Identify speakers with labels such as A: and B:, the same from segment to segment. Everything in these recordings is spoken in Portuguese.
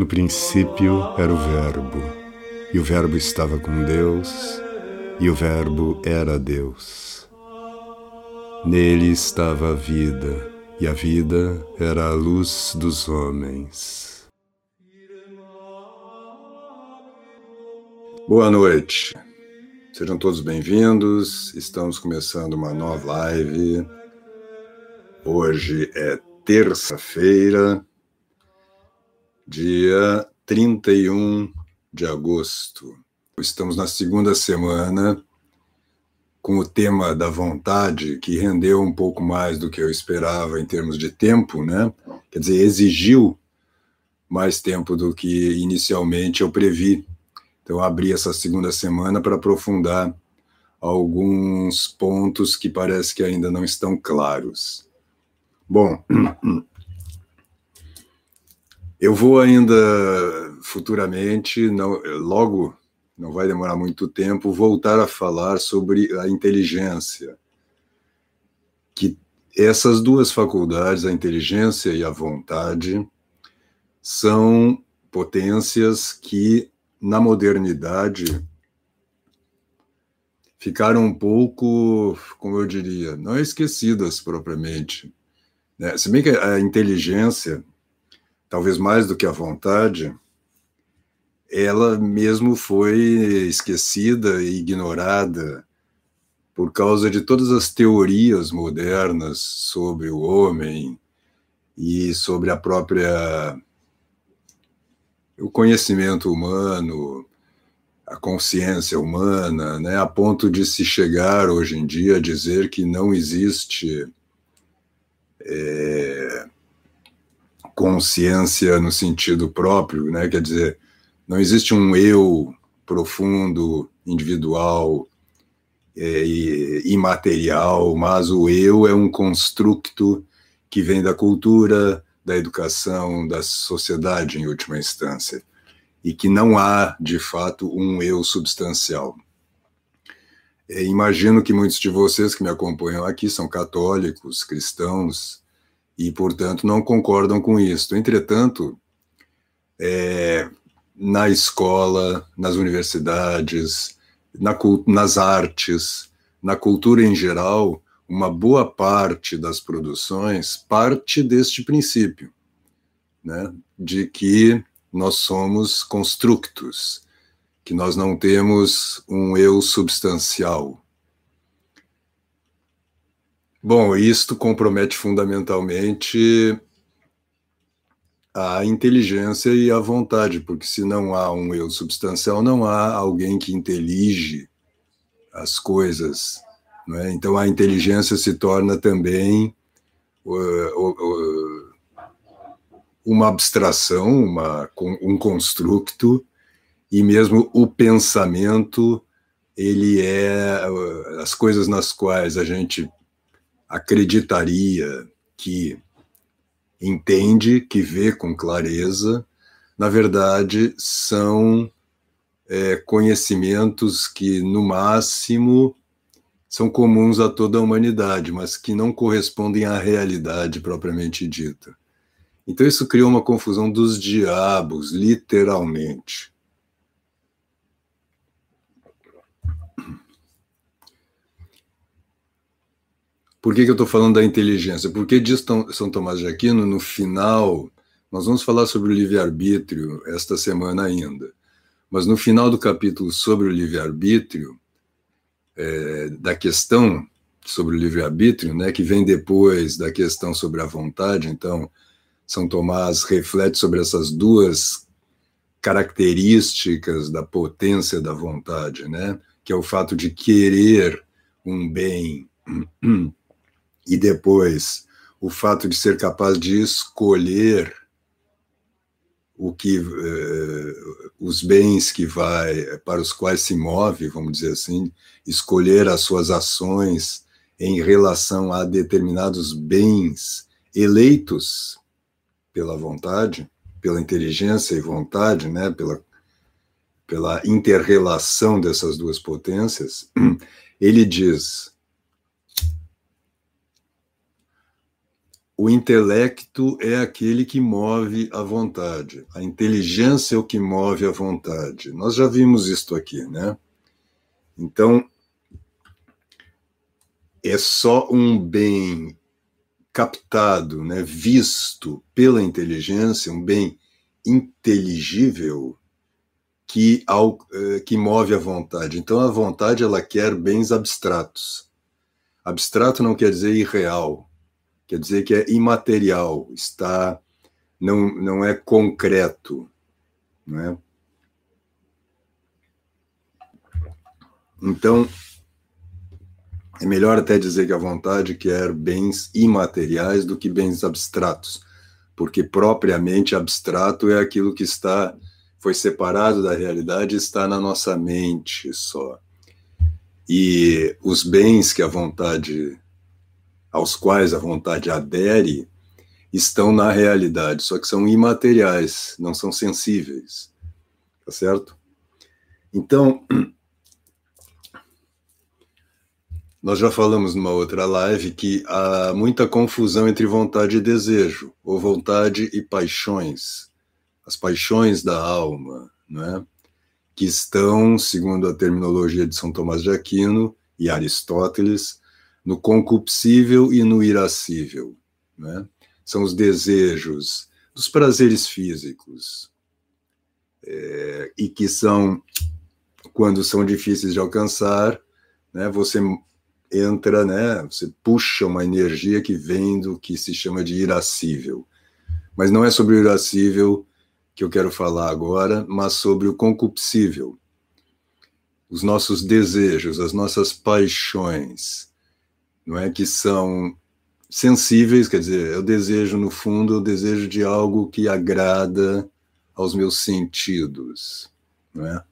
A: No princípio era o Verbo, e o Verbo estava com Deus, e o Verbo era Deus. Nele estava a vida, e a vida era a luz dos homens. Boa noite, sejam todos bem-vindos. Estamos começando uma nova live. Hoje é terça-feira, dia 31 de agosto. Estamos na segunda semana com o tema da vontade, que rendeu um pouco mais do que eu esperava em termos de tempo, né? Quer dizer, exigiu mais tempo do que inicialmente eu previ. Então, abri essa segunda semana para aprofundar alguns pontos que parece que ainda não estão claros. Bom, Eu vou ainda futuramente, não, logo, não vai demorar muito tempo, voltar a falar sobre a inteligência. Que essas duas faculdades, a inteligência e a vontade, são potências que, na modernidade, ficaram um pouco, como eu diria, não esquecidas propriamente. Né? Se bem que a inteligência talvez mais do que a vontade, ela mesmo foi esquecida e ignorada por causa de todas as teorias modernas sobre o homem e sobre a própria o conhecimento humano, a consciência humana, né, a ponto de se chegar hoje em dia a dizer que não existe é, consciência no sentido próprio, né? Quer dizer, não existe um eu profundo, individual é, e imaterial, mas o eu é um construto que vem da cultura, da educação, da sociedade em última instância, e que não há, de fato, um eu substancial. É, imagino que muitos de vocês que me acompanham aqui são católicos, cristãos, e, portanto, não concordam com isso. Entretanto, é, na escola, nas universidades, na, nas artes, na cultura em geral, uma boa parte das produções parte deste princípio, né, de que nós somos constructos, que nós não temos um eu substancial, Bom, isto compromete fundamentalmente a inteligência e a vontade, porque se não há um eu substancial, não há alguém que intelige as coisas. É? Então a inteligência se torna também uh, uma abstração, uma, um construto, e mesmo o pensamento, ele é uh, as coisas nas quais a gente acreditaria que entende, que vê com clareza, na verdade, são é, conhecimentos que, no máximo, são comuns a toda a humanidade, mas que não correspondem à realidade propriamente dita. Então, isso criou uma confusão dos diabos, literalmente. Por que, que eu estou falando da inteligência? Porque diz São Tomás de Aquino, no final, nós vamos falar sobre o livre-arbítrio esta semana ainda, mas no final do capítulo sobre o livre-arbítrio, é, da questão sobre o livre-arbítrio, né, que vem depois da questão sobre a vontade, então, São Tomás reflete sobre essas duas características da potência da vontade, né, que é o fato de querer um bem e depois o fato de ser capaz de escolher o que uh, os bens que vai para os quais se move, vamos dizer assim, escolher as suas ações em relação a determinados bens eleitos pela vontade, pela inteligência e vontade, né, pela pela interrelação dessas duas potências, ele diz: o intelecto é aquele que move a vontade, a inteligência é o que move a vontade. Nós já vimos isto aqui, né? Então, é só um bem captado, né, visto pela inteligência, um bem inteligível que, ao, eh, que move a vontade. Então, a vontade ela quer bens abstratos. Abstrato não quer dizer irreal, quer dizer que é imaterial, está não, não é concreto, não é? Então, é melhor até dizer que a vontade quer bens imateriais do que bens abstratos, porque propriamente abstrato é aquilo que está foi separado da realidade, está na nossa mente só. E os bens que a vontade aos quais a vontade adere estão na realidade, só que são imateriais, não são sensíveis. Tá certo? Então, nós já falamos numa outra live que há muita confusão entre vontade e desejo, ou vontade e paixões, as paixões da alma, não é? que estão, segundo a terminologia de São Tomás de Aquino e Aristóteles, no concupiscível e no irascível. Né? São os desejos dos prazeres físicos, é, e que são, quando são difíceis de alcançar, né, você entra, né, você puxa uma energia que vem do que se chama de irascível. Mas não é sobre o irascível que eu quero falar agora, mas sobre o concupiscível. Os nossos desejos, as nossas paixões, não é que são sensíveis, quer dizer, eu desejo no fundo, eu desejo de algo que agrada aos meus sentidos, não é?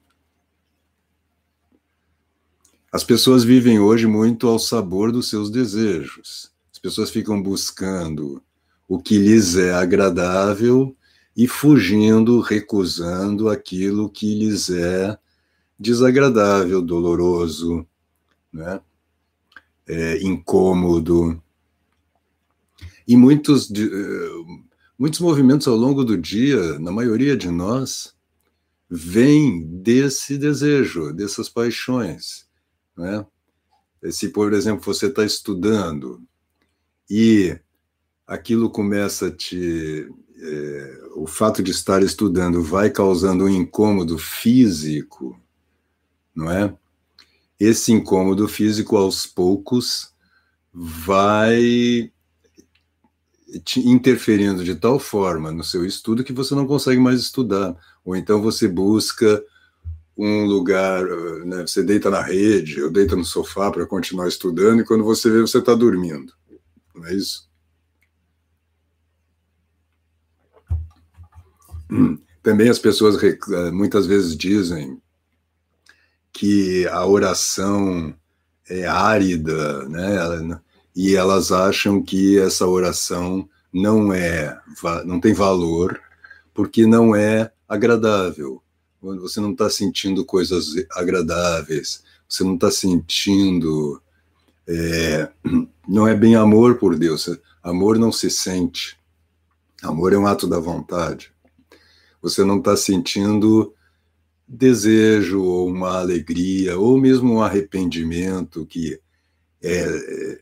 A: As pessoas vivem hoje muito ao sabor dos seus desejos. As pessoas ficam buscando o que lhes é agradável e fugindo, recusando aquilo que lhes é desagradável, doloroso, né? É, incômodo. E muitos, muitos movimentos ao longo do dia, na maioria de nós, vêm desse desejo, dessas paixões. Né? Se, por exemplo, você está estudando e aquilo começa a te. É, o fato de estar estudando vai causando um incômodo físico, não é? Esse incômodo físico aos poucos vai te interferindo de tal forma no seu estudo que você não consegue mais estudar. Ou então você busca um lugar, né, você deita na rede, ou deita no sofá para continuar estudando, e quando você vê, você está dormindo. Não é isso? Também as pessoas muitas vezes dizem que a oração é árida, né? E elas acham que essa oração não é, não tem valor, porque não é agradável. Você não está sentindo coisas agradáveis, você não está sentindo, é, não é bem amor por Deus. Amor não se sente. Amor é um ato da vontade. Você não está sentindo desejo ou uma alegria ou mesmo um arrependimento que é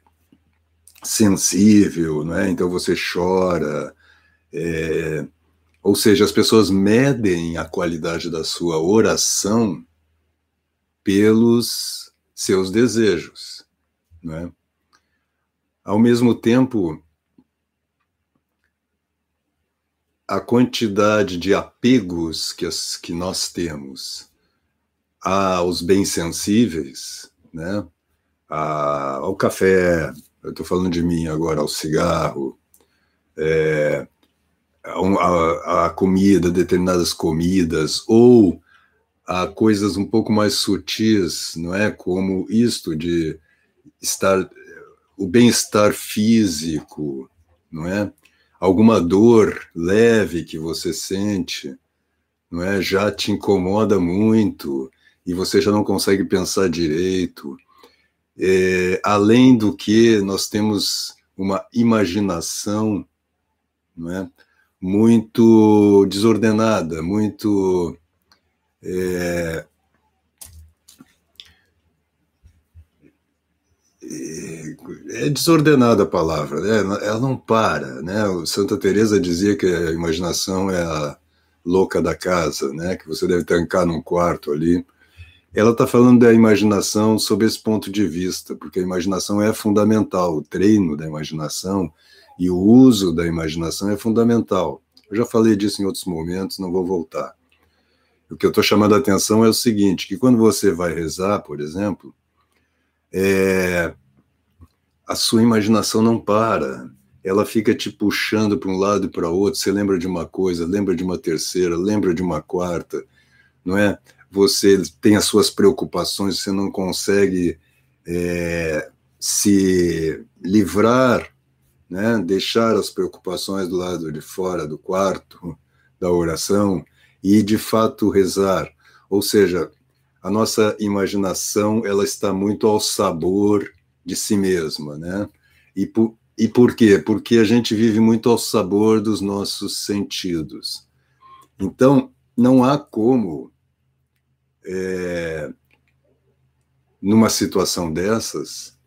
A: sensível, né? Então você chora, é, ou seja, as pessoas medem a qualidade da sua oração pelos seus desejos, né? Ao mesmo tempo, a quantidade de apegos que, as, que nós temos aos bens sensíveis, né? A, ao café, eu estou falando de mim agora, ao cigarro, é, a, a, comida, determinadas comidas, ou a coisas um pouco mais sutis, não é? Como isto de estar, o bem-estar físico, não é? Alguma dor leve que você sente, não é? Já te incomoda muito e você já não consegue pensar direito. É, além do que nós temos uma imaginação não é? muito desordenada, muito. É, é desordenada a palavra, né? ela não para, né? O Santa Teresa dizia que a imaginação é a louca da casa, né? Que você deve trancar num quarto ali. Ela está falando da imaginação sob esse ponto de vista, porque a imaginação é fundamental, o treino da imaginação e o uso da imaginação é fundamental. Eu já falei disso em outros momentos, não vou voltar. O que eu estou chamando a atenção é o seguinte: que quando você vai rezar, por exemplo, é, a sua imaginação não para, ela fica te puxando para um lado e para outro. Você lembra de uma coisa, lembra de uma terceira, lembra de uma quarta, não é? Você tem as suas preocupações, você não consegue é, se livrar né? deixar as preocupações do lado de fora do quarto da oração e de fato rezar. Ou seja, a nossa imaginação ela está muito ao sabor de si mesma, né? E por, e por quê? Porque a gente vive muito ao sabor dos nossos sentidos. Então, não há como, é, numa situação dessas,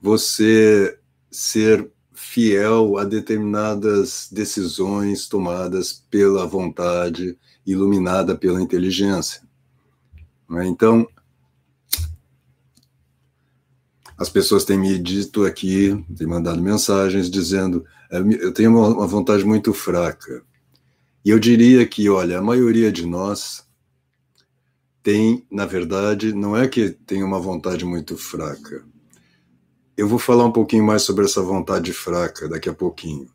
A: você ser fiel a determinadas decisões tomadas pela vontade, iluminada pela inteligência. É? Então, as pessoas têm me dito aqui, têm mandado mensagens dizendo: é, eu tenho uma vontade muito fraca. E eu diria que, olha, a maioria de nós tem, na verdade, não é que tem uma vontade muito fraca, eu vou falar um pouquinho mais sobre essa vontade fraca daqui a pouquinho.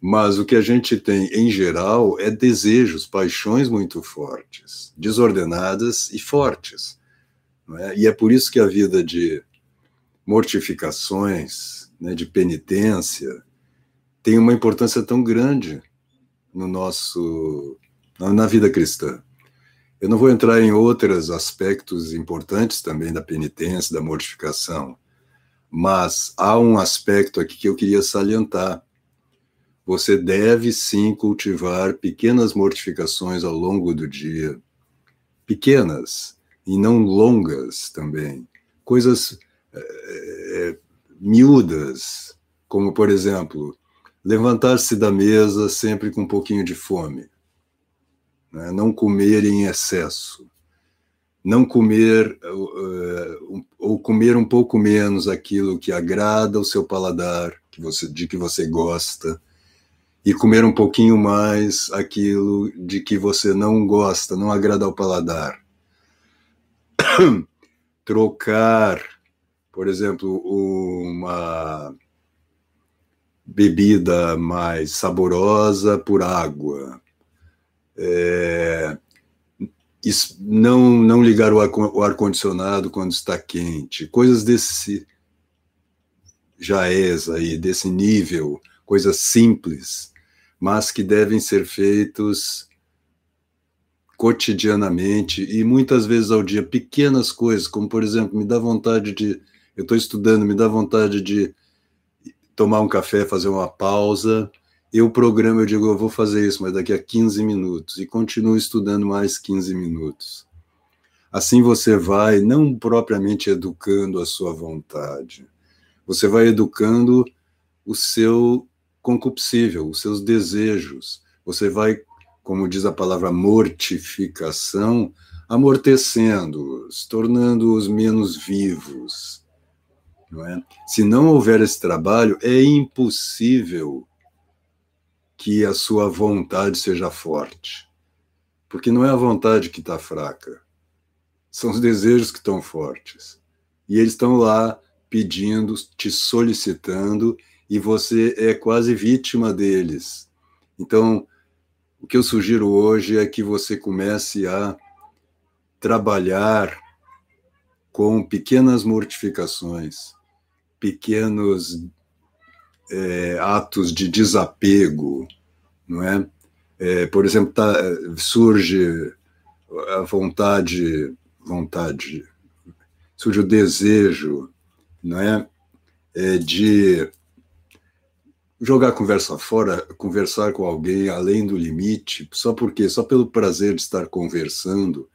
A: Mas o que a gente tem em geral é desejos, paixões muito fortes, desordenadas e fortes. É? E é por isso que a vida de mortificações, né, de penitência, tem uma importância tão grande no nosso na vida cristã. Eu não vou entrar em outros aspectos importantes também da penitência, da mortificação mas há um aspecto aqui que eu queria salientar. Você deve sim cultivar pequenas mortificações ao longo do dia. Pequenas e não longas também. Coisas miúdas, como, por exemplo, levantar-se da mesa sempre com um pouquinho de fome. Né? Não comer em excesso não comer uh, ou comer um pouco menos aquilo que agrada o seu paladar, que você, de que você gosta, e comer um pouquinho mais aquilo de que você não gosta, não agrada ao paladar. Trocar, por exemplo, uma bebida mais saborosa por água. É, não, não ligar o ar-condicionado quando está quente, coisas desse jaez aí, desse nível, coisas simples, mas que devem ser feitos cotidianamente e muitas vezes ao dia, pequenas coisas, como por exemplo, me dá vontade de, eu estou estudando, me dá vontade de tomar um café, fazer uma pausa, eu programo, eu digo, eu vou fazer isso, mas daqui a 15 minutos, e continuo estudando mais 15 minutos. Assim você vai, não propriamente educando a sua vontade, você vai educando o seu concupiscível, os seus desejos. Você vai, como diz a palavra mortificação, amortecendo-os, tornando-os menos vivos. Não é? Se não houver esse trabalho, é impossível que a sua vontade seja forte. Porque não é a vontade que está fraca, são os desejos que estão fortes. E eles estão lá pedindo, te solicitando, e você é quase vítima deles. Então, o que eu sugiro hoje é que você comece a trabalhar com pequenas mortificações, pequenos é, atos de desapego, não é? é por exemplo, tá, surge a vontade, vontade, surge o desejo, não é, é de jogar conversa fora, conversar com alguém além do limite, só porque, só pelo prazer de estar conversando,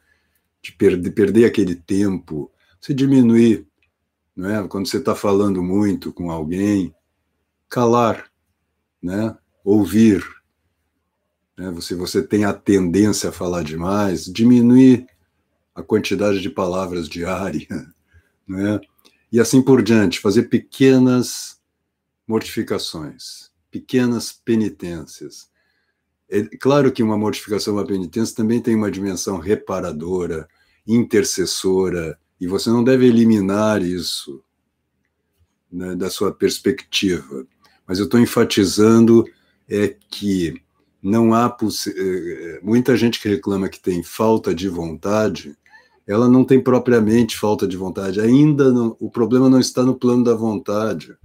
A: de perder, perder aquele tempo, você diminuir, não é? Quando você está falando muito com alguém, calar, né? Ouvir, né? Você você tem a tendência a falar demais, diminuir a quantidade de palavras diária, né? E assim por diante, fazer pequenas mortificações, pequenas penitências. É claro que uma mortificação, uma penitência também tem uma dimensão reparadora, intercessora, e você não deve eliminar isso né, da sua perspectiva. Mas eu estou enfatizando é que não há é, muita gente que reclama que tem falta de vontade, ela não tem propriamente falta de vontade. Ainda não, o problema não está no plano da vontade.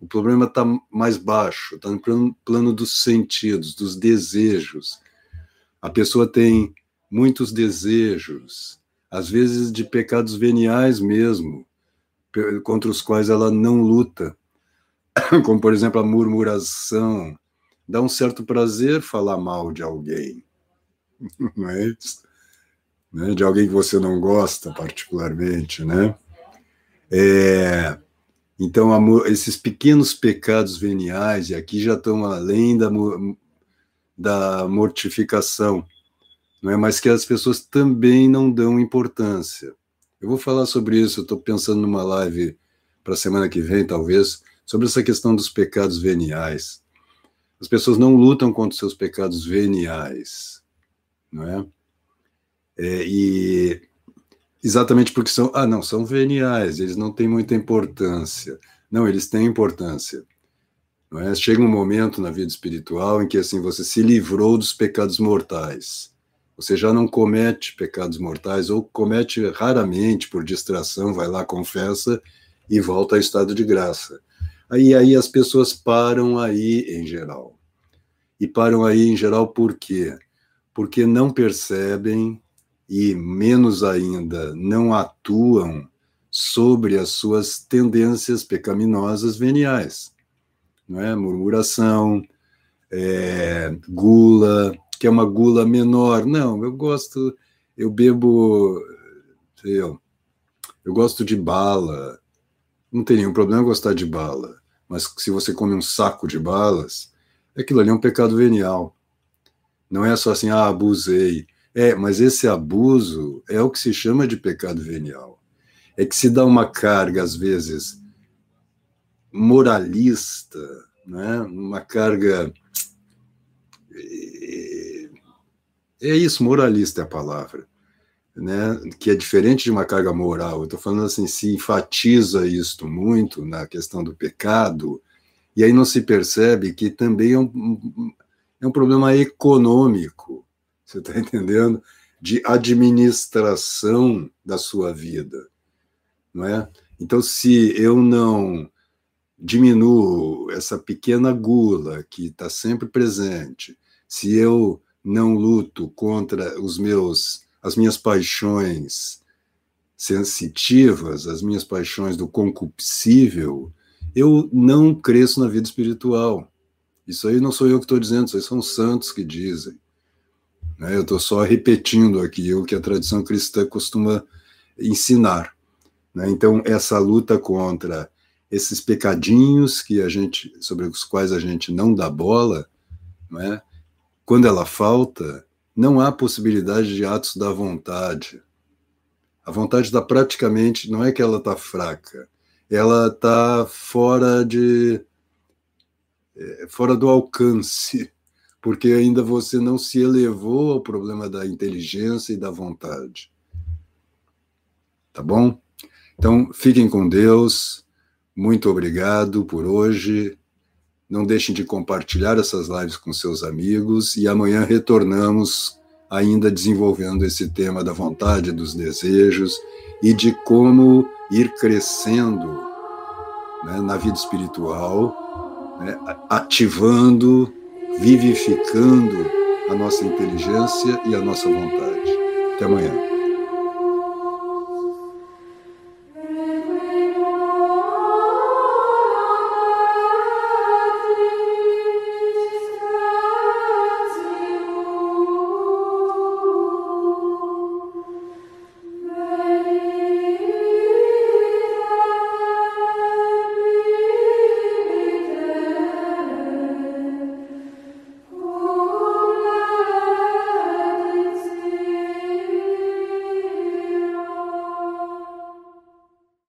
A: O problema está mais baixo, está no plano, plano dos sentidos, dos desejos. A pessoa tem muitos desejos, às vezes de pecados veniais mesmo, contra os quais ela não luta, como por exemplo a murmuração. Dá um certo prazer falar mal de alguém, não é isso? Né? De alguém que você não gosta particularmente, né? É, então, esses pequenos pecados veniais, e aqui já estão além da, da mortificação, não é? mas que as pessoas também não dão importância. Eu vou falar sobre isso, estou pensando numa live para a semana que vem, talvez, sobre essa questão dos pecados veniais. As pessoas não lutam contra os seus pecados veniais, não é? é e exatamente porque são, ah, não, são veniais, eles não têm muita importância. Não, eles têm importância. É? Chega um momento na vida espiritual em que assim você se livrou dos pecados mortais. Você já não comete pecados mortais ou comete raramente por distração, vai lá, confessa e volta ao estado de graça. Aí aí as pessoas param aí em geral. E param aí em geral por quê? Porque não percebem e, menos ainda, não atuam sobre as suas tendências pecaminosas veniais. Não é? Murmuração, é, gula, que é uma gula menor. Não, eu gosto, eu bebo, eu, eu gosto de bala. Não tem nenhum problema gostar de bala, mas se você come um saco de balas, aquilo ali é um pecado venial. Não é só assim, ah, abusei. É, mas esse abuso é o que se chama de pecado venial. É que se dá uma carga, às vezes, moralista, né? uma carga. É, isso, moralista é a palavra. Né, que é diferente de uma carga moral. Estou falando assim, se enfatiza isto muito na questão do pecado, e aí não se percebe que também é um, é um problema econômico. Você está entendendo? De administração da sua vida, não é? Então, se eu não diminuo essa pequena gula que está sempre presente, se eu não luto contra os meus, as minhas paixões sensitivas, as minhas paixões do concupiscível, eu não cresço na vida espiritual. Isso aí não sou eu que estou dizendo, isso aí são santos que dizem. Né? Eu estou só repetindo aqui o que a tradição cristã costuma ensinar. Né? Então, essa luta contra esses pecadinhos que a gente, sobre os quais a gente não dá bola, né? Quando ela falta, não há possibilidade de atos da vontade. A vontade está praticamente, não é que ela está fraca, ela está fora de é, fora do alcance porque ainda você não se elevou ao problema da inteligência e da vontade. Tá bom? Então, fiquem com Deus. Muito obrigado por hoje. Não deixem de compartilhar essas lives com seus amigos e amanhã retornamos ainda desenvolvendo esse tema da vontade, dos desejos e de como ir crescendo né, na vida espiritual, né, ativando vivificando a nossa inteligência e a nossa vontade. Até amanhã.